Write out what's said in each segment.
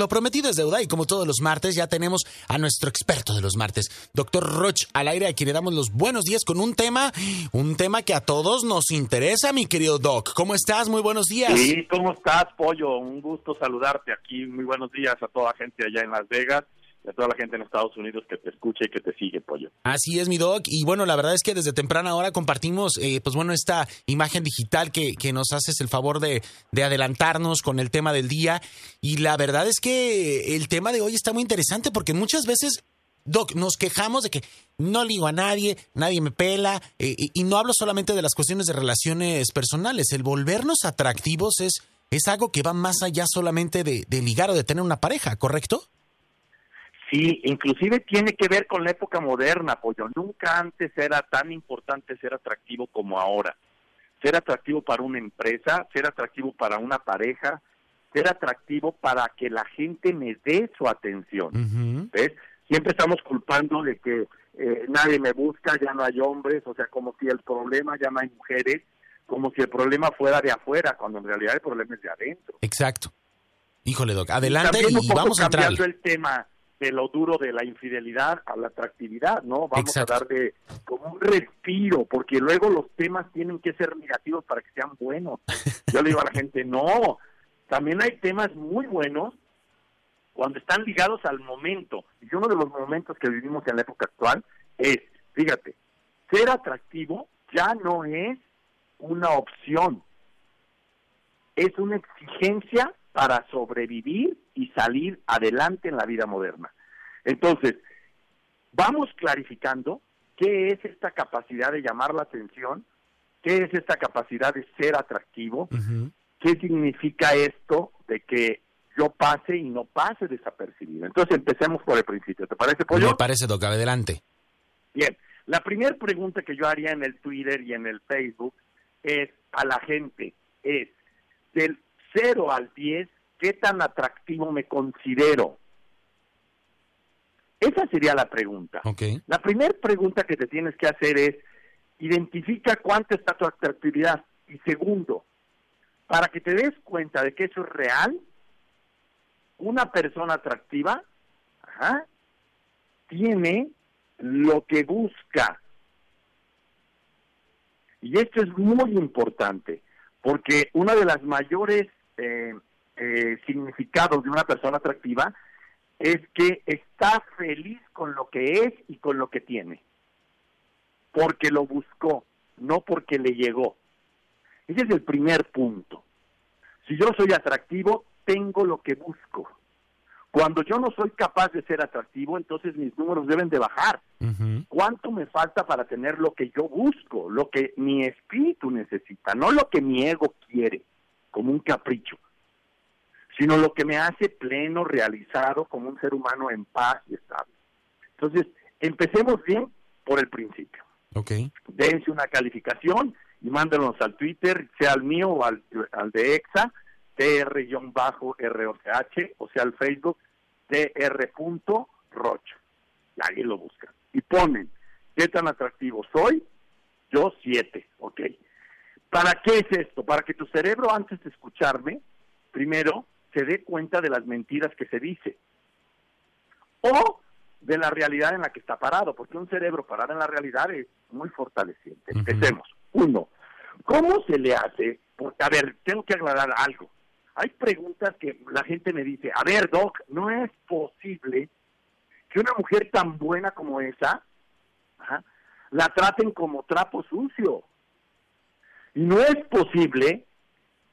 lo prometido es deuda y como todos los martes ya tenemos a nuestro experto de los martes, doctor Roch, al aire a quien le damos los buenos días con un tema, un tema que a todos nos interesa, mi querido Doc. ¿Cómo estás? Muy buenos días. Sí, ¿cómo estás, Pollo? Un gusto saludarte aquí. Muy buenos días a toda la gente allá en Las Vegas a toda la gente en Estados Unidos que te escucha y que te sigue, Pollo. Así es, mi Doc. Y bueno, la verdad es que desde temprana hora compartimos, eh, pues bueno, esta imagen digital que, que nos haces el favor de, de adelantarnos con el tema del día. Y la verdad es que el tema de hoy está muy interesante porque muchas veces Doc, nos quejamos de que no ligo a nadie, nadie me pela, eh, y, no hablo solamente de las cuestiones de relaciones personales. El volvernos atractivos es, es algo que va más allá solamente de, de ligar o de tener una pareja, ¿correcto? Sí, inclusive tiene que ver con la época moderna, Pollo. Nunca antes era tan importante ser atractivo como ahora. Ser atractivo para una empresa, ser atractivo para una pareja, ser atractivo para que la gente me dé su atención. ¿Ves? Siempre estamos culpando de que eh, nadie me busca, ya no hay hombres, o sea, como si el problema ya no hay mujeres, como si el problema fuera de afuera, cuando en realidad el problema es de adentro. Exacto. Híjole, Doc, adelante y poco vamos a entrar. cambiando el tema de lo duro de la infidelidad a la atractividad, ¿no? Vamos Exacto. a dar de como un respiro, porque luego los temas tienen que ser negativos para que sean buenos. Yo le digo a la gente, no, también hay temas muy buenos cuando están ligados al momento. Y uno de los momentos que vivimos en la época actual es, fíjate, ser atractivo ya no es una opción, es una exigencia para sobrevivir y salir adelante en la vida moderna. Entonces, vamos clarificando qué es esta capacidad de llamar la atención, qué es esta capacidad de ser atractivo, Ujú. qué significa esto de que yo pase y no pase desapercibido. Entonces empecemos por el principio. ¿Te parece, Pollo? Me parece, Doc, adelante. Bien, la primera pregunta que yo haría en el Twitter y en el Facebook es a la gente, es del 0 al 10, ¿qué tan atractivo me considero? Esa sería la pregunta. Ok. La primera pregunta que te tienes que hacer es, identifica cuánto está tu atractividad. Y segundo, para que te des cuenta de que eso es real, una persona atractiva ajá, tiene lo que busca. Y esto es muy importante, porque uno de los mayores eh, eh, significados de una persona atractiva es que está feliz con lo que es y con lo que tiene, porque lo buscó, no porque le llegó. Ese es el primer punto. Si yo soy atractivo, tengo lo que busco. Cuando yo no soy capaz de ser atractivo, entonces mis números deben de bajar. ¿Cuánto me falta para tener lo que yo busco, lo que mi espíritu necesita, no lo que mi ego quiere, como un capricho, sino lo que me hace pleno, realizado, como un ser humano en paz y estable? Entonces, empecemos bien por el principio. Ok. Dense una calificación y mándenos al Twitter, sea al mío o al, al de EXA, TR-ROCH, o sea al Facebook, TR.Roch. Y ahí lo buscan. Y ponen, ¿qué tan atractivo soy? Yo siete, ok. ¿Para qué es esto? Para que tu cerebro antes de escucharme, primero, se dé cuenta de las mentiras que se dice. O de la realidad en la que está parado, porque un cerebro parado en la realidad es muy fortaleciente. Empecemos. Uno, ¿cómo se le hace? Porque, a ver, tengo que aclarar algo. Hay preguntas que la gente me dice, a ver, Doc, no es posible que una mujer tan buena como esa ajá, la traten como trapo sucio. No es posible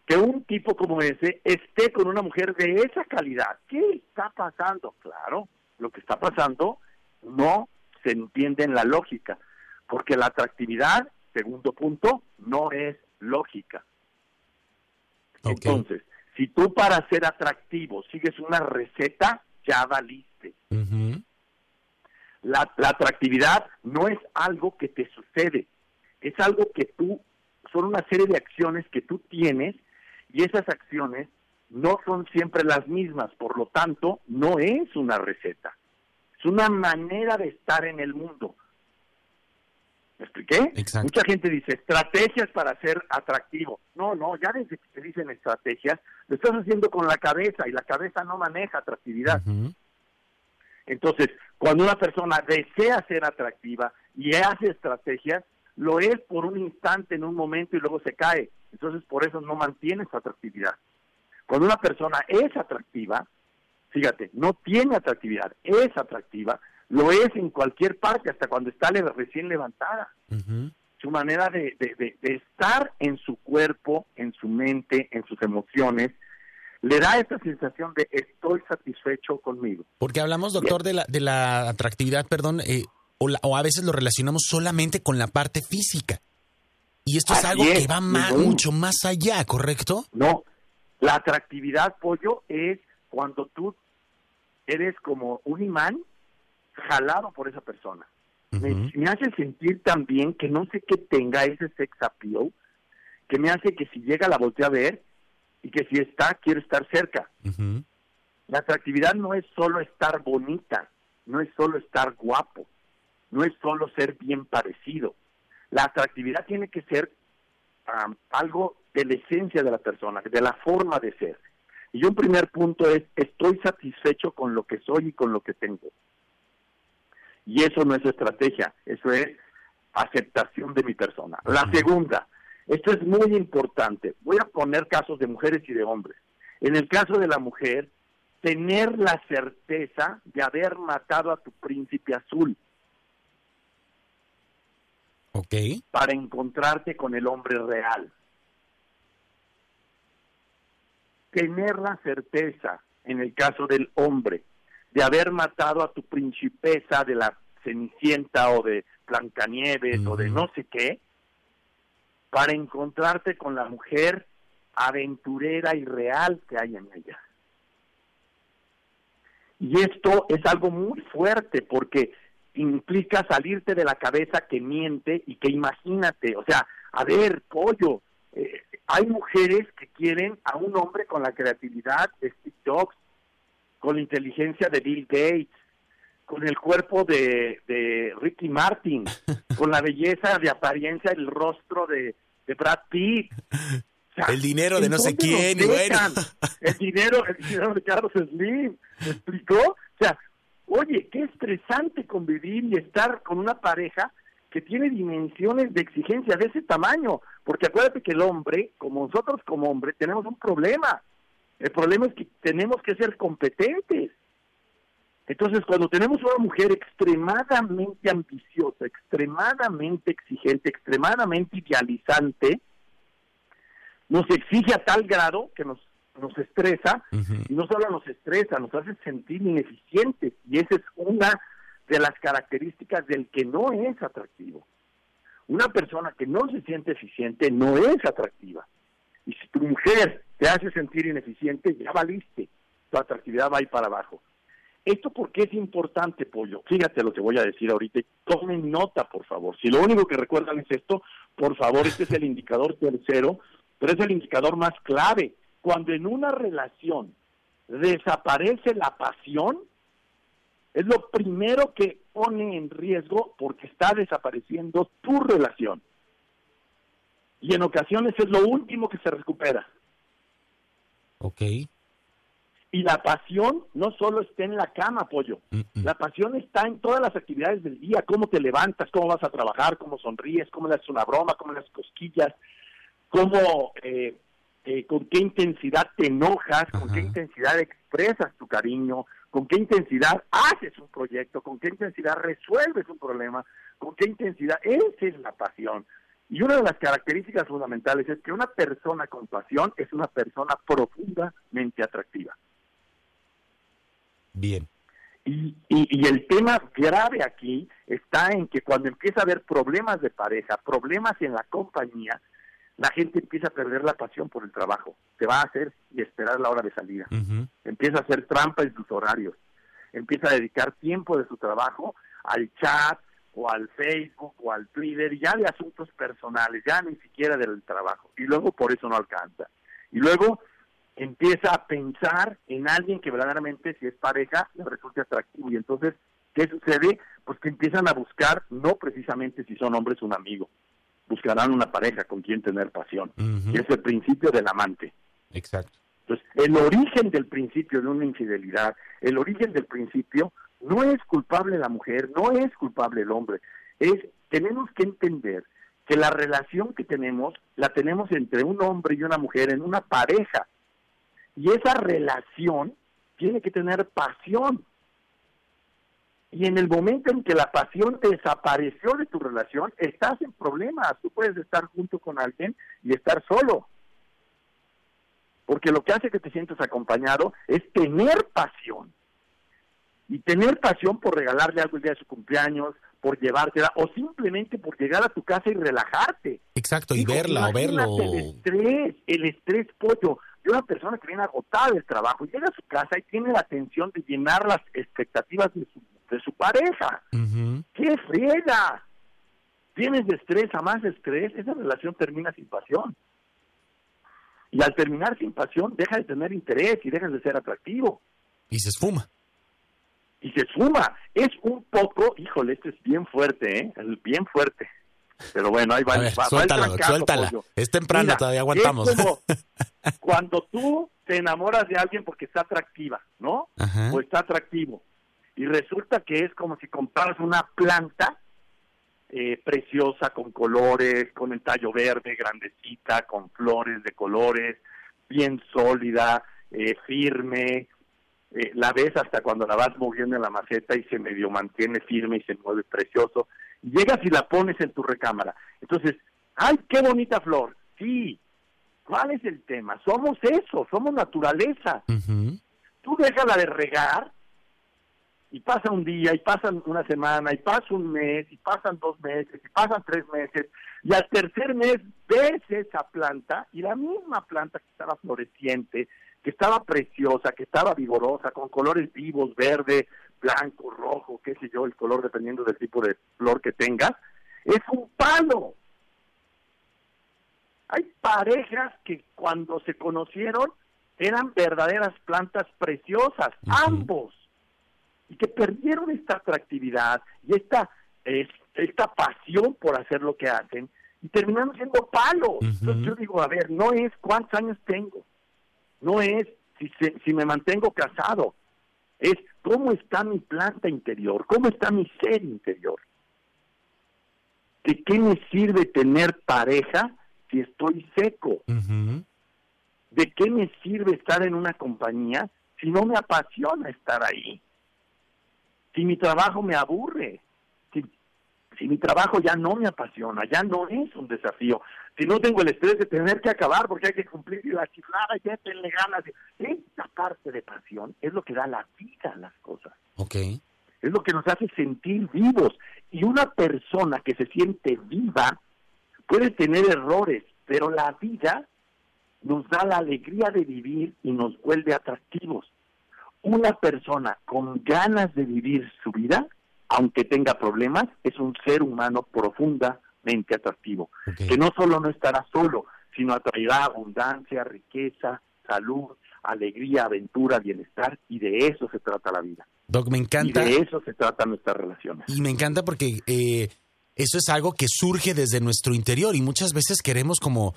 que un tipo como ese esté con una mujer de esa calidad. ¿Qué está pasando? Claro, lo que está pasando no se entiende en la lógica, porque la atractividad, segundo punto, no es lógica. Ok. Entonces, si tú para ser atractivo sigues una receta, ya valiste. La, la atractividad no es algo que te sucede, es algo que tú, son una serie de acciones que tú tienes y esas acciones no son siempre las mismas, por lo tanto, no es una receta, es una manera de estar en el mundo. ¿Me expliqué? Exacto. Mucha gente dice estrategias para ser atractivo. No, no, ya desde que te dicen estrategias, lo estás haciendo con la cabeza y la cabeza no maneja atractividad. Entonces, cuando una persona desea ser atractiva y hace estrategias, lo es por un instante, en un momento y luego se cae. Entonces, por eso no mantiene su atractividad. Cuando una persona es atractiva, fíjate, no tiene atractividad, es atractiva, lo es en cualquier parte, hasta cuando está recién levantada. Su manera de, de- de- de estar en su cuerpo, en su mente, en sus emociones, le da esta sensación de estoy satisfecho conmigo. Porque hablamos, doctor, de la, de la atractividad, perdón, eh, o, la- o a veces lo relacionamos solamente con la parte física. Y esto es algo es, que va bien. mucho más allá, ¿correcto? No, la atractividad, pollo, es cuando tú eres como un imán jalado por esa persona. Me, hace sentir también que no sé qué tenga ese sex appeal, que me hace que si llega la voltea a ver y que si está, quiero estar cerca. La atractividad no es solo estar bonita, no es solo estar guapo, no es solo ser bien parecido. La atractividad tiene que ser am, algo de la esencia de la persona, de la forma de ser. Y un primer punto es, estoy satisfecho con lo que soy y con lo que tengo. Y eso no es estrategia, eso es aceptación de mi persona. La segunda, esto es muy importante. Voy a poner casos de mujeres y de hombres. En el caso de la mujer, tener la certeza de haber matado a tu príncipe azul Para encontrarte con el hombre real. Tener la certeza, en el caso del hombre, de haber matado a tu principesa de la Cenicienta o de Blancanieves o de no sé qué, para encontrarte con la mujer aventurera y real que hay en ella. Y esto es algo muy fuerte porque implica salirte de la cabeza que miente y que imagínate, o sea, a ver, pollo, eh, hay mujeres que quieren a un hombre con la creatividad de Steve Jobs, con la inteligencia de Bill Gates, con el cuerpo de, de Ricky Martin, con la belleza de apariencia del rostro de, de Brad Pitt. O sea, El dinero de ¿en no sé quién, y bueno. El dinero, el dinero de Carlos Slim, ¿me explicó? O sea, oye, qué estresante convivir y estar con una pareja que tiene dimensiones de exigencia de ese tamaño, porque acuérdate que el hombre, como nosotros como hombre, tenemos un problema. El problema es que tenemos que ser competentes. Entonces, cuando tenemos una mujer extremadamente ambiciosa, extremadamente exigente, extremadamente idealizante, nos exige a tal grado que nos, nos estresa, y no solo nos estresa, nos hace sentir ineficientes, y esa es una de las características del que no es atractivo. Una persona que no se siente eficiente no es atractiva. Y si tu mujer te hace sentir ineficiente, ya valiste. Tu atractividad va a ir para abajo. ¿Esto por qué es importante, Pollo? Fíjate lo que voy a decir ahorita. Tomen nota, por favor. Si lo único que recuerdan es esto, por favor, este es el indicador tercero, pero es el indicador más clave. Cuando en una relación desaparece la pasión, es lo primero que pone en riesgo porque está desapareciendo tu relación. Y en ocasiones es lo último que se recupera. Ok. Y la pasión no solo está en la cama, pollo. Mm, mm. La pasión está en todas las actividades del día, cómo te levantas, cómo vas a trabajar, cómo sonríes, cómo le haces una broma, cómo le haces cosquillas, cómo, eh, eh, con qué intensidad te enojas, con qué intensidad expresas tu cariño, con qué intensidad haces un proyecto, con qué intensidad resuelves un problema, con qué intensidad, esa es la pasión. Y una de las características fundamentales es que una persona con pasión es una persona profundamente atractiva. Bien. Y, y, y el tema grave aquí está en que cuando empieza a haber problemas de pareja, problemas en la compañía, la gente empieza a perder la pasión por el trabajo. Se va a hacer y esperar la hora de salida. Empieza a hacer trampa en sus horarios. Empieza a dedicar tiempo de su trabajo al chat o al Facebook o al Twitter, ya de asuntos personales, ya ni siquiera del trabajo. Y luego por eso no alcanza. Y luego empieza a pensar en alguien que verdaderamente, si es pareja, le resulte atractivo. Y entonces ¿Qué sucede? Pues que empiezan a buscar, no precisamente si son hombres, un amigo. Buscarán una pareja con quien tener pasión. Y es el principio del amante. Exacto. Entonces, el origen del principio de una infidelidad, el origen del principio, no es culpable la mujer, no es culpable el hombre. Es, tenemos que entender que la relación que tenemos la tenemos entre un hombre y una mujer en una pareja. Y esa relación tiene que tener pasión. Y en el momento en que la pasión desapareció de tu relación, estás en problemas. Tú puedes estar junto con alguien y estar solo. Porque lo que hace que te sientas acompañado es tener pasión. Y tener pasión por regalarle algo el día de su cumpleaños, por llevártela, o simplemente por llegar a tu casa y relajarte. Exacto, y verla o verlo. El estrés, el estrés pollo de una persona que viene agotada del trabajo, y llega a su casa y tiene la atención de llenar las expectativas de su, de su pareja. ¡Qué friega! Tienes estrés a más estrés, esa relación termina sin pasión. Y al terminar sin pasión, deja de tener interés y dejas de ser atractivo. Y se esfuma y se suma. Es un poco, híjole, esto es bien fuerte, ¿eh? Es bien fuerte. Pero bueno, ahí va, suéltala, suéltala. Es temprano, todavía aguantamos. cuando tú te enamoras de alguien porque está atractiva, ¿no? O está atractivo. Y resulta que es como si compraras una planta eh, preciosa, con colores, con el tallo verde, grandecita, con flores de colores, bien sólida, eh, firme, eh, la ves hasta cuando la vas moviendo en la maceta y se medio mantiene firme y se mueve precioso. Llegas y la pones en tu recámara. Entonces, ¡ay, qué bonita flor! Sí. ¿Cuál es el tema? Somos eso, somos naturaleza. Tú déjala de regar y pasa un día, y pasa una semana, y pasa un mes, y pasan dos meses, y pasan tres meses, y al tercer mes ves esa planta y la misma planta que estaba floreciente, que estaba preciosa, que estaba vigorosa, con colores vivos, verde, blanco, rojo, qué sé yo, el color dependiendo del tipo de flor que tengas, es un palo. Hay parejas que cuando se conocieron eran verdaderas plantas preciosas, ambos, y que perdieron esta atractividad y esta, esta pasión por hacer lo que hacen y terminaron siendo palos. Entonces yo digo, a ver, no es cuántos años tengo, no es si, si me mantengo casado, es cómo está mi planta interior, cómo está mi ser interior. ¿De qué me sirve tener pareja si estoy seco? ¿De qué me sirve estar en una compañía si no me apasiona estar ahí? Si mi trabajo me aburre, si, si mi trabajo ya no me apasiona, ya no es un desafío, si no tengo el estrés de tener que acabar porque hay que cumplir la chiflada y ya ganas. Esta parte de pasión es lo que da la vida a las cosas. Ok. Es lo que nos hace sentir vivos. Y una persona que se siente viva puede tener errores, pero la vida nos da la alegría de vivir y nos vuelve atractivos. Una persona con ganas de vivir su vida, aunque tenga problemas, es un ser humano profunda atractivo, que no solo no estará solo, sino atraerá abundancia, riqueza, salud, alegría, aventura, bienestar, y de eso se trata la vida. Doc, me encanta. Y de eso se trata nuestras relaciones. Y me encanta porque eh, eso es algo que surge desde nuestro interior y muchas veces queremos como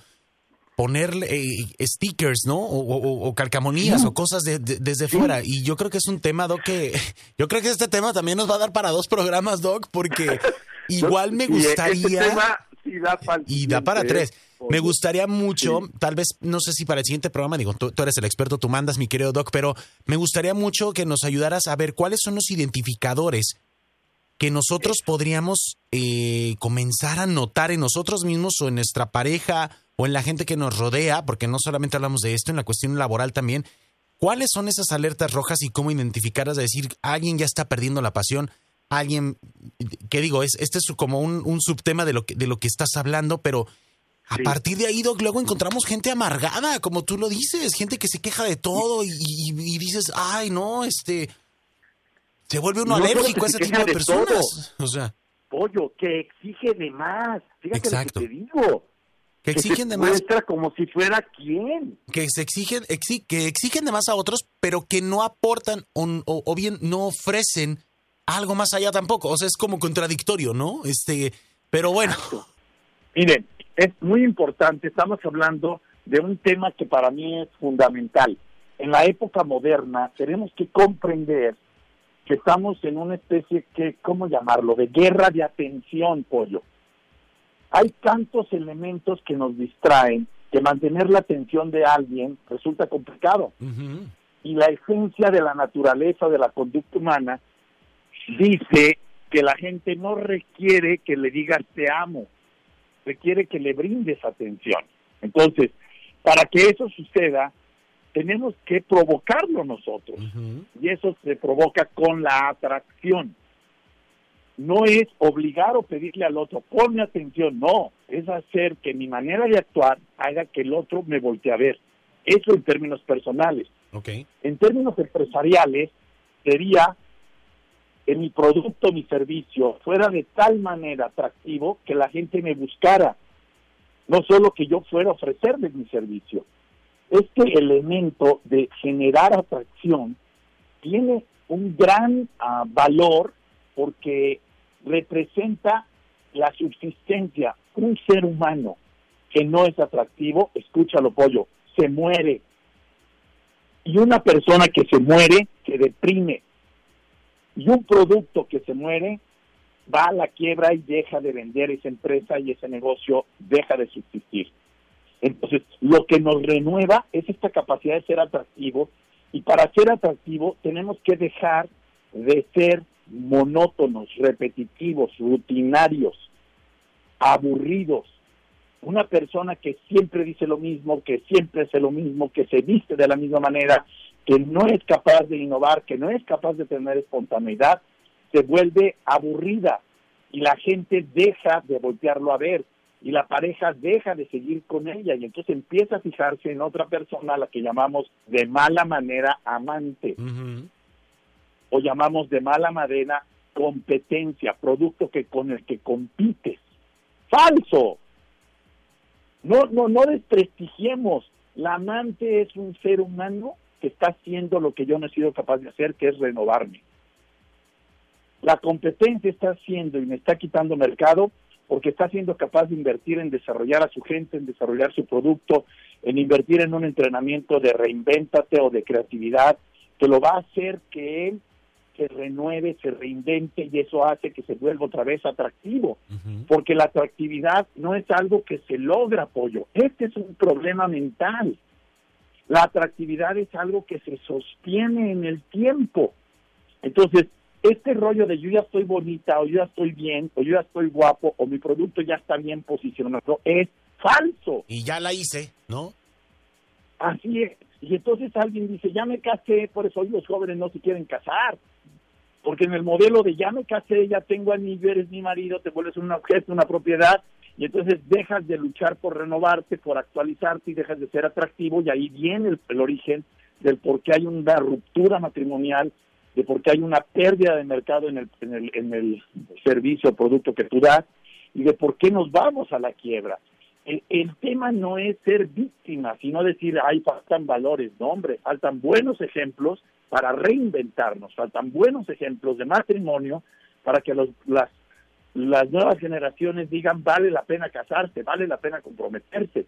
poner eh, stickers, ¿no? O, calcamonías o cosas desde fuera. Y yo creo que es un tema, Doc, que yo creo que este tema también nos va a dar para dos programas, Doc, porque Igual me gustaría... y da para tres. Me gustaría mucho, tal vez, no sé si para el siguiente programa, digo, tú, eres el experto, tú mandas, mi querido Doc, pero me gustaría mucho que nos ayudaras a ver cuáles son los identificadores que nosotros podríamos eh, comenzar a notar en nosotros mismos o en nuestra pareja o en la gente que nos rodea, porque no solamente hablamos de esto, en la cuestión laboral también. ¿Cuáles son esas alertas rojas y cómo identificarlas? De decir, alguien ya está perdiendo la pasión, alguien, ¿qué digo? Es, este es como un, subtema de lo, que, de lo que estás hablando, pero a partir de ahí, Doc, luego encontramos gente amargada, como tú lo dices, gente que se queja de todo y, dices, ay, no, este, se vuelve uno alérgico a ese tipo de, personas. O sea. Pollo, que exige de más. Fíjate Exacto. lo que te digo. Que exigen de más. como si fuera quién. Que se exigen, que exigen de más a otros, pero que no aportan o, o bien no ofrecen algo más allá tampoco. O sea, es como contradictorio, ¿no? Este, pero bueno. Miren, es muy importante, estamos hablando de un tema que para mí es fundamental. En la época moderna tenemos que comprender que estamos en una especie que, ¿cómo llamarlo?, de guerra de atención, pollo. Hay tantos elementos que nos distraen que mantener la atención de alguien resulta complicado. Y la esencia de la naturaleza de la conducta humana dice que la gente no requiere que le digas te amo, requiere que le brindes atención. Entonces, para que eso suceda, tenemos que provocarlo nosotros. Y eso se provoca con la atracción. No es obligar o pedirle al otro, ponme atención, no, es hacer que mi manera de actuar haga que el otro me voltee a ver. Eso en términos personales. En términos empresariales, sería que mi producto, mi servicio fuera de tal manera atractivo que la gente me buscara, no solo que yo fuera a ofrecerles mi servicio. Este elemento de generar atracción tiene un gran ah, valor porque representa la subsistencia. Un ser humano que no es atractivo, escúchalo pollo, se muere. Y una persona que se muere se deprime, y un producto que se muere va a la quiebra y deja de vender esa empresa y ese negocio deja de subsistir. Entonces, lo que nos renueva es esta capacidad de ser atractivo y para ser atractivo tenemos que dejar de ser monótonos, repetitivos, rutinarios, aburridos. Una persona que siempre dice lo mismo, que siempre hace lo mismo, que se viste de la misma manera, que no es capaz de innovar, que no es capaz de tener espontaneidad, se vuelve aburrida y la gente deja de voltearlo a ver y la pareja deja de seguir con ella y entonces empieza a fijarse en otra persona a la que llamamos de mala manera amante o llamamos de mala manera competencia, producto que con el que compites. Falso. No, no, no desprestigiemos. La amante es un ser humano que está haciendo lo que yo no he sido capaz de hacer, que es renovarme. La competencia está haciendo y me está quitando mercado porque está siendo capaz de invertir en desarrollar a su gente, en desarrollar su producto, en invertir en un entrenamiento de reinvéntate o de creatividad, que lo va a hacer que él se renueve, se reinvente y eso hace que se vuelva otra vez atractivo, porque la atractividad no es algo que se logra, apoyo, este es un problema mental. La atractividad es algo que se sostiene en el tiempo. Entonces, este rollo de yo ya estoy bonita, o yo ya estoy bien, o yo ya estoy guapo, o mi producto ya está bien posicionado, es falso. Y ya la hice, ¿no? Así es. Y entonces alguien dice, ya me casé, por eso hoy los jóvenes no se quieren casar. Porque en el modelo de ya me casé, ya tengo a mi, eres mi marido, te vuelves un objeto, una propiedad, y entonces dejas de luchar por renovarte, por actualizarte y dejas de ser atractivo y ahí viene el, origen del por qué hay una ruptura matrimonial, de por qué hay una pérdida de mercado en el, en el, en el servicio o producto que tú das y de por qué nos vamos a la quiebra. El, tema no es ser víctima, sino decir, ay, faltan valores, no, hombre, faltan buenos ejemplos para reinventarnos, faltan buenos ejemplos de matrimonio para que los, las las nuevas generaciones digan vale la pena casarse, vale la pena comprometerse.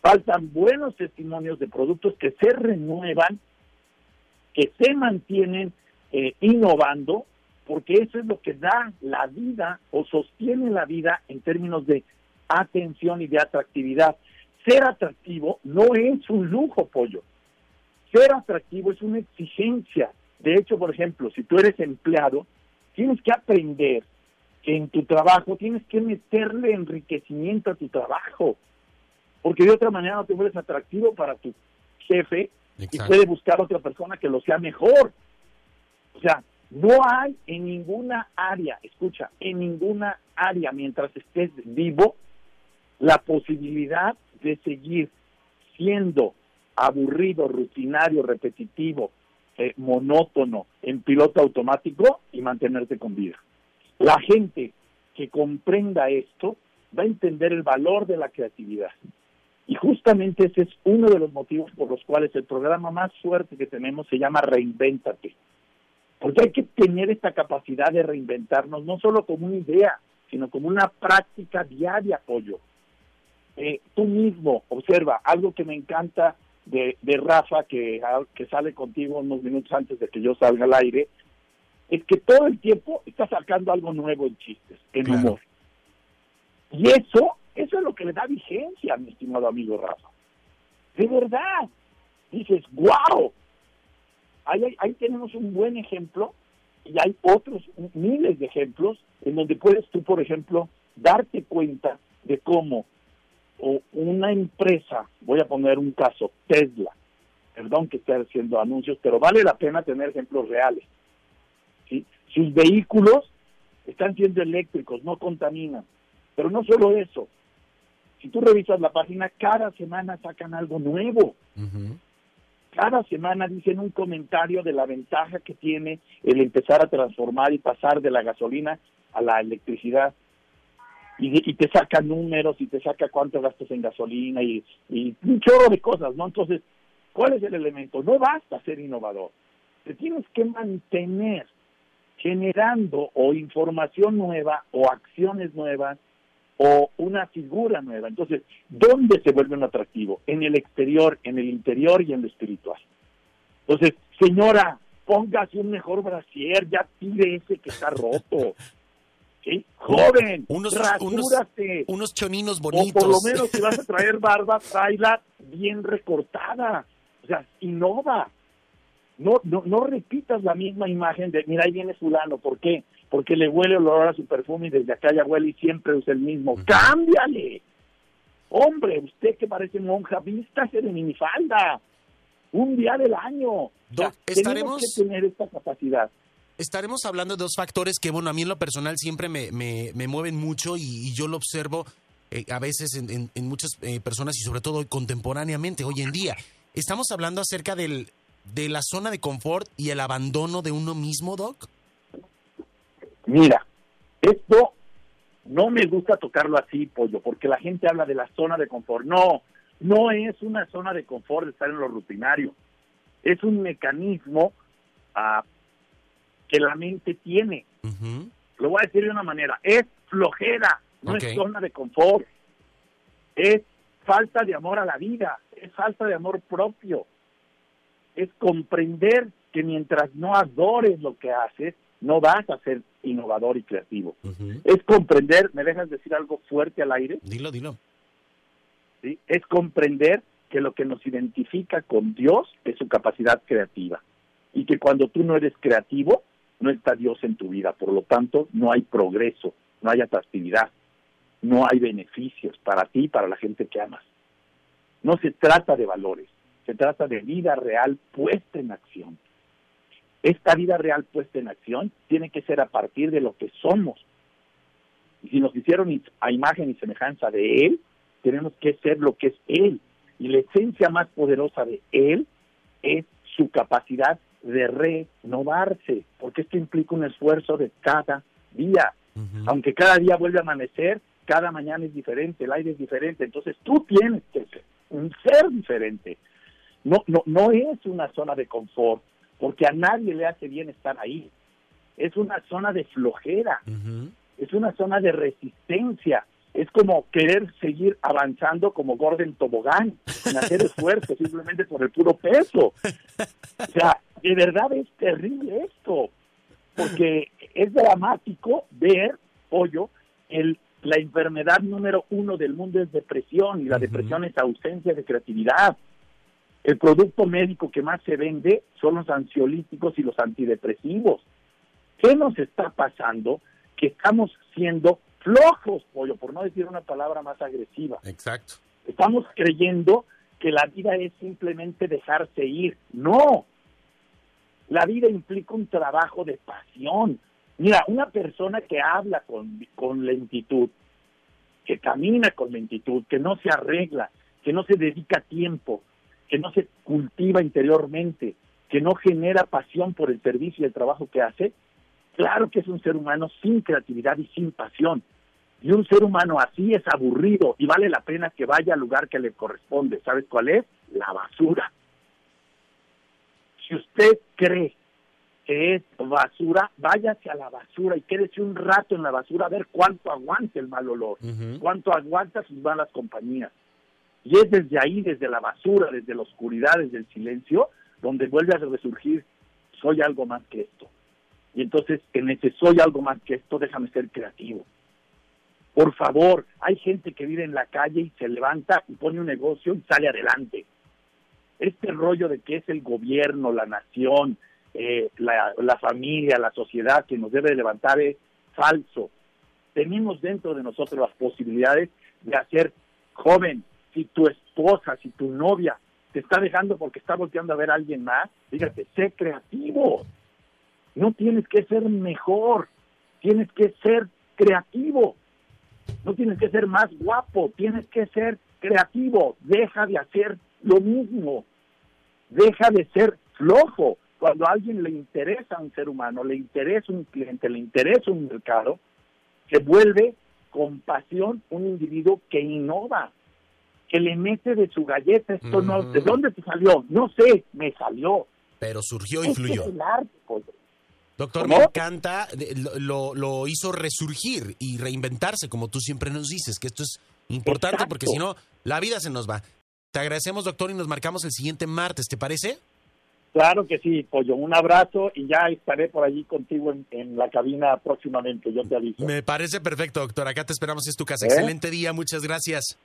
Faltan buenos testimonios de productos que se renuevan, que se mantienen eh, innovando, porque eso es lo que da la vida o sostiene la vida en términos de atención y de atractividad. Ser atractivo no es un lujo, pollo. Ser atractivo es una exigencia. De hecho, por ejemplo, si tú eres empleado, tienes que aprender en tu trabajo, tienes que meterle enriquecimiento a tu trabajo, porque de otra manera no te vuelves atractivo para tu jefe y puede buscar otra persona que lo sea mejor. O sea, no hay en ninguna área, escucha, en ninguna área mientras estés vivo la posibilidad de seguir siendo aburrido, rutinario, repetitivo, eh, monótono, en piloto automático y mantenerte con vida. La gente que comprenda esto va a entender el valor de la creatividad. Y justamente ese es uno de los motivos por los cuales el programa más fuerte que tenemos se llama Reinvéntate. Porque hay que tener esta capacidad de reinventarnos, no solo como una idea, sino como una práctica diaria, apoyo. Eh, tú mismo, observa, algo que me encanta de, de Rafa, que, que sale contigo unos minutos antes de que yo salga al aire, es que todo el tiempo está sacando algo nuevo en chistes, en humor. Y eso, eso es lo que le da vigencia, mi estimado amigo Rafa. De verdad. Dices, wow. Ahí, ahí tenemos un buen ejemplo y hay otros miles de ejemplos en donde puedes tú, por ejemplo, darte cuenta de cómo o una empresa, voy a poner un caso, Tesla, perdón que esté haciendo anuncios, pero vale la pena tener ejemplos reales. ¿sí? Sus vehículos están siendo eléctricos, no contaminan. Pero no solo eso, si tú revisas la página, cada semana sacan algo nuevo. Cada semana dicen un comentario de la ventaja que tiene el empezar a transformar y pasar de la gasolina a la electricidad y, te saca números y te saca cuánto gastos en gasolina y, un chorro de cosas, ¿no? Entonces, ¿cuál es el elemento? No basta ser innovador, te tienes que mantener generando o información nueva o acciones nuevas o una figura nueva. Entonces, ¿dónde se vuelve un atractivo? En el exterior, en el interior y en lo espiritual. Entonces, señora, póngase un mejor brasier, ya tire ese que está roto. Joven, unos, unos, choninos bonitos. O por lo menos si vas a traer barba, tráela bien recortada. O sea, innova. No, no, no repitas la misma imagen de, mira, ahí viene fulano. ¿Por qué? Porque le huele el olor a su perfume y desde acá ya huele y siempre usa el mismo. ¡Cámbiale! Hombre, usted que parece monja, vístase de minifalda. Un día del año. Tenemos que tener esta capacidad estaremos hablando de dos factores que, bueno, a mí en lo personal siempre me, me, mueven mucho y, yo lo observo eh, a veces en, muchas eh, personas y sobre todo contemporáneamente, hoy en día. Estamos hablando acerca del, de la zona de confort y el abandono de uno mismo, Doc. Mira, esto no me gusta tocarlo así, pollo, porque la gente habla de la zona de confort. No, no es una zona de confort estar en lo rutinario. Es un mecanismo uh, que la mente tiene. Lo voy a decir de una manera, es flojera, no es zona de confort, es falta de amor a la vida, es falta de amor propio, es comprender que mientras no adores lo que haces, no vas a ser innovador y creativo. Es comprender, ¿me dejas decir algo fuerte al aire? Dilo, dilo. ¿Sí? Es comprender que lo que nos identifica con Dios es su capacidad creativa. Y que cuando tú no eres creativo, no está Dios en tu vida, por lo tanto no hay progreso, no hay atractividad, no hay beneficios para ti y para la gente que amas. No se trata de valores, se trata de vida real puesta en acción. Esta vida real puesta en acción tiene que ser a partir de lo que somos. Y si nos hicieron a imagen y semejanza de Él, tenemos que ser lo que es Él. Y la esencia más poderosa de Él es su capacidad de renovarse, porque esto implica un esfuerzo de cada día. Aunque cada día vuelve a amanecer, cada mañana es diferente, el aire es diferente, entonces tú tienes que ser un ser diferente. No, no, no es una zona de confort, porque a nadie le hace bien estar ahí. Es una zona de flojera, es una zona de resistencia, es como querer seguir avanzando como Gordon Tobogán, sin hacer esfuerzo, simplemente por el puro peso. O sea, de verdad es terrible esto, porque es dramático ver, pollo, el, la enfermedad número uno del mundo es depresión, y la depresión es ausencia de creatividad. El producto médico que más se vende son los ansiolíticos y los antidepresivos. ¿Qué nos está pasando? Que estamos siendo flojos, pollo, por no decir una palabra más agresiva. Exacto. Estamos creyendo que la vida es simplemente dejarse ir. No. La vida implica un trabajo de pasión. Mira, una persona que habla con, con lentitud, que camina con lentitud, que no se arregla, que no se dedica tiempo, que no se cultiva interiormente, que no genera pasión por el servicio y el trabajo que hace, claro que es un ser humano sin creatividad y sin pasión. Y un ser humano así es aburrido y vale la pena que vaya al lugar que le corresponde. ¿Sabes cuál es? La basura. Si usted cree que es basura, váyase a la basura y quédese un rato en la basura a ver cuánto aguanta el mal olor, cuánto aguanta sus malas compañías. Y es desde ahí, desde la basura, desde la oscuridad, desde el silencio, donde vuelve a resurgir, soy algo más que esto. Y entonces, en ese soy algo más que esto, déjame ser creativo. Por favor, hay gente que vive en la calle y se levanta y pone un negocio y sale adelante. Este rollo de que es el gobierno, la nación, eh, la, la familia, la sociedad que nos debe levantar es falso. Tenemos dentro de nosotros las posibilidades de hacer joven, si tu esposa, si tu novia te está dejando porque está volteando a ver a alguien más, fíjate, sé creativo. No tienes que ser mejor, tienes que ser creativo. No tienes que ser más guapo, tienes que ser creativo. Deja de hacer lo mismo. Deja de ser flojo. Cuando a alguien le interesa a un ser humano, le interesa un cliente, le interesa un mercado, se vuelve con pasión un individuo que innova, que le mete de su galleta, esto no, ¿de dónde te salió? No sé, me salió. Pero surgió y fluyó. Pues. Doctor, me encanta, lo, lo, hizo resurgir y reinventarse, como tú siempre nos dices, que esto es importante porque si no, la vida se nos va. Te agradecemos, doctor, y nos marcamos el siguiente martes, ¿te parece? Claro que sí, Pollo. Un abrazo y ya estaré por allí contigo en, la cabina próximamente. Yo te aviso. Me parece perfecto, doctor. Acá te esperamos, es tu casa. ¿Eh? Excelente día, muchas gracias.